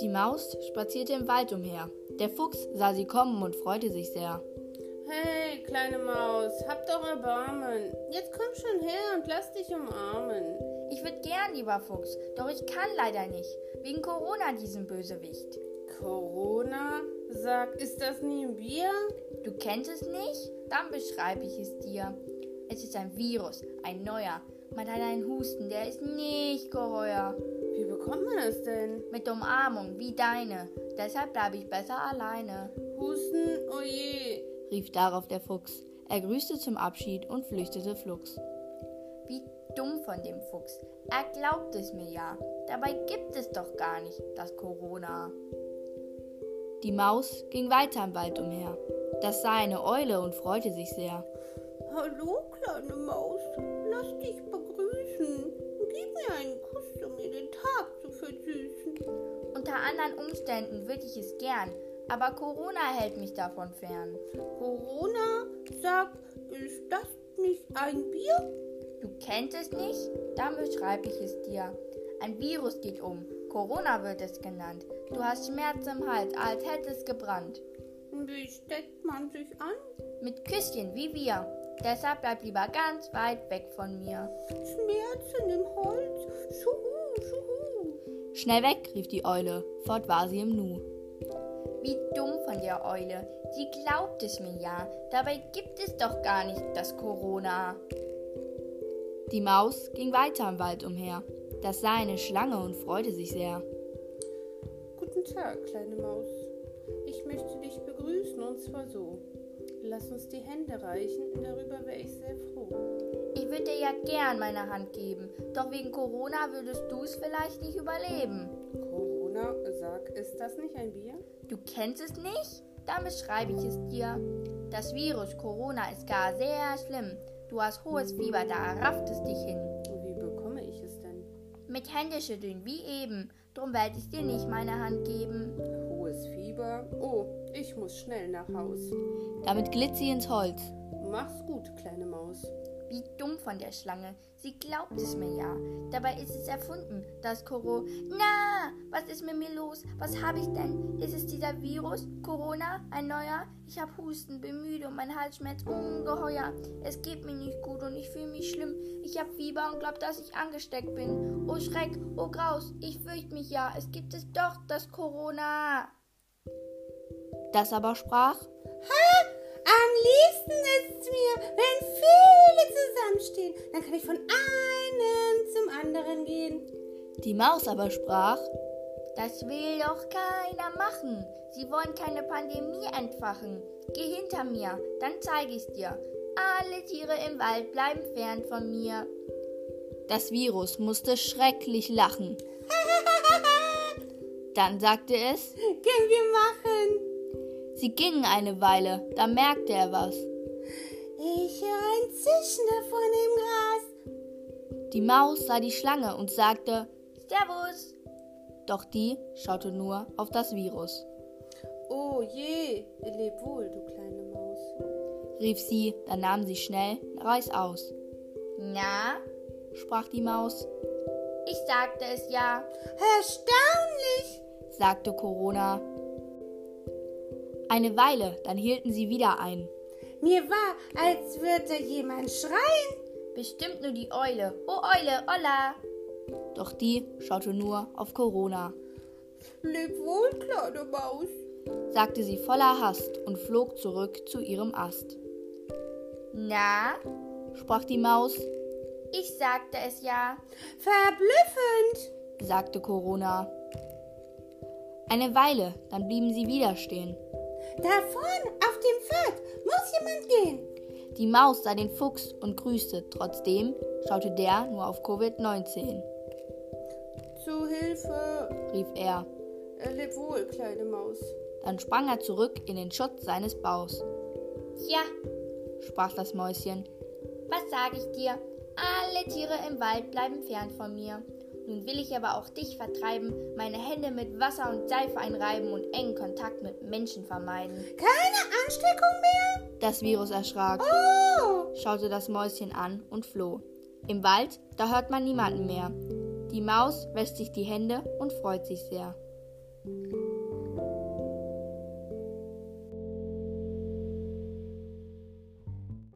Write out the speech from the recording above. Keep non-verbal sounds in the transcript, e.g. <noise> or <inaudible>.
Die Maus spazierte im Wald umher. Der Fuchs sah sie kommen und freute sich sehr. Hey, kleine Maus, hab doch Erbarmen. Jetzt komm schon her und lass dich umarmen. Ich würd gern, lieber Fuchs, doch ich kann leider nicht. Wegen Corona, diesem Bösewicht. Corona? Sag, ist das nie ein Bier? Du kennst es nicht? Dann beschreibe ich es dir. Es ist ein Virus, ein neuer. Man hat einen Husten, der ist nicht geheuer. Wie bekommt man es denn? Mit Umarmung, wie deine. Deshalb bleibe ich besser alleine. Husten, oje, rief darauf der Fuchs. Er grüßte zum Abschied und flüchtete flugs. Wie dumm von dem Fuchs. Er glaubt es mir ja. Dabei gibt es doch gar nicht das Corona. Die Maus ging weiter im Wald umher. Das sah eine Eule und freute sich sehr. Hallo, kleine Maus, lass dich begrüßen. Gib mir einen Kuss, um mir den Tag zu versüßen. Unter anderen Umständen würde ich es gern, aber Corona hält mich davon fern. Corona, sag, ist das nicht ein Bier? Du kennst es nicht? Dann beschreibe ich es dir. Ein Virus geht um. Corona wird es genannt. Du hast Schmerz im Hals, als hätte es gebrannt. Wie steckt man sich an? Mit Küsschen wie wir. Deshalb bleib lieber ganz weit weg von mir. Schmerzen im Holz. Schuhu, schuhu. Schnell weg, rief die Eule. Fort war sie im Nu. Wie dumm von der Eule. Sie glaubt es mir ja. Dabei gibt es doch gar nicht das Corona. Die Maus ging weiter im Wald umher. Das sah eine Schlange und freute sich sehr. Guten Tag, kleine Maus. Ich möchte dich begrüßen und zwar so. Lass uns die Hände reichen, darüber wäre ich sehr froh. Ich würde dir ja gern meine Hand geben, doch wegen Corona würdest du es vielleicht nicht überleben. Corona, sag, ist das nicht ein Bier? Du kennst es nicht? Dann beschreibe ich es dir. Das Virus Corona ist gar sehr schlimm. Du hast hohes Fieber, da rafft es dich hin. Wie bekomme ich es denn? Mit Händeschütteln, wie eben. Drum werde ich dir nicht meine Hand geben. Hohes Fieber? Oh, ich muss schnell nach Haus. Damit glitt sie ins Holz. Mach's gut, kleine Maus. Wie dumm von der Schlange. Sie glaubt es mir ja. Dabei ist es erfunden, das Corona. Na, was ist mit mir los? Was habe ich denn? Ist es dieser Virus? Corona? Ein neuer? Ich habe Husten, bin müde und mein Hals schmerzt ungeheuer. Es geht mir nicht gut und ich fühle mich schlimm. Ich habe Fieber und glaub, dass ich angesteckt bin. Oh Schreck, oh Graus, ich fürchte mich ja. Es gibt es doch, das Corona. Das aber sprach. Ha! Am liebsten ist es mir, wenn viele zusammenstehen. Dann kann ich von einem zum anderen gehen. Die Maus aber sprach. Das will doch keiner machen. Sie wollen keine Pandemie entfachen. Geh hinter mir, dann zeige ich's dir. Alle Tiere im Wald bleiben fern von mir. Das Virus musste schrecklich lachen. <laughs> Dann sagte es, Können wir machen? Sie gingen eine Weile, da merkte er was. Ich höre ein Zischen da vorne im Gras. Die Maus sah die Schlange und sagte, Servus. doch die schaute nur auf das Virus. Oh je, leb wohl, du kleine Maus. Rief sie, dann nahm sie schnell Reis aus. Na, Sprach die Maus, ich sagte es ja. Erstaunlich. sagte Corona. Eine Weile, dann hielten sie wieder ein. Mir war, als würde jemand schreien. Bestimmt nur die Eule. Oh Eule, Olla. Doch die schaute nur auf Corona, Leb wohl, kleine Maus. sagte sie voller Hast und flog zurück zu ihrem Ast. Na, Sprach die Maus, ich sagte es ja. Verblüffend. sagte Corona. Eine Weile, dann blieben sie wieder stehen. Da vorn auf dem Pfad muss jemand gehen. Die Maus sah den Fuchs und grüßte, trotzdem schaute der nur auf Covid-19. Zu Hilfe! rief er. Leb wohl, kleine Maus. Dann sprang er zurück in den Schutz seines Baus, Tja, sprach das Mäuschen. was sag ich dir? Alle Tiere im Wald bleiben fern von mir. Nun will ich aber auch dich vertreiben, meine Hände mit Wasser und Seife einreiben und engen Kontakt mit Menschen vermeiden. Keine Ansteckung mehr? Das Virus erschrak, Oh, schaute das Mäuschen an und floh. Im Wald, da hört man niemanden mehr. Die Maus wäscht sich die Hände und freut sich sehr.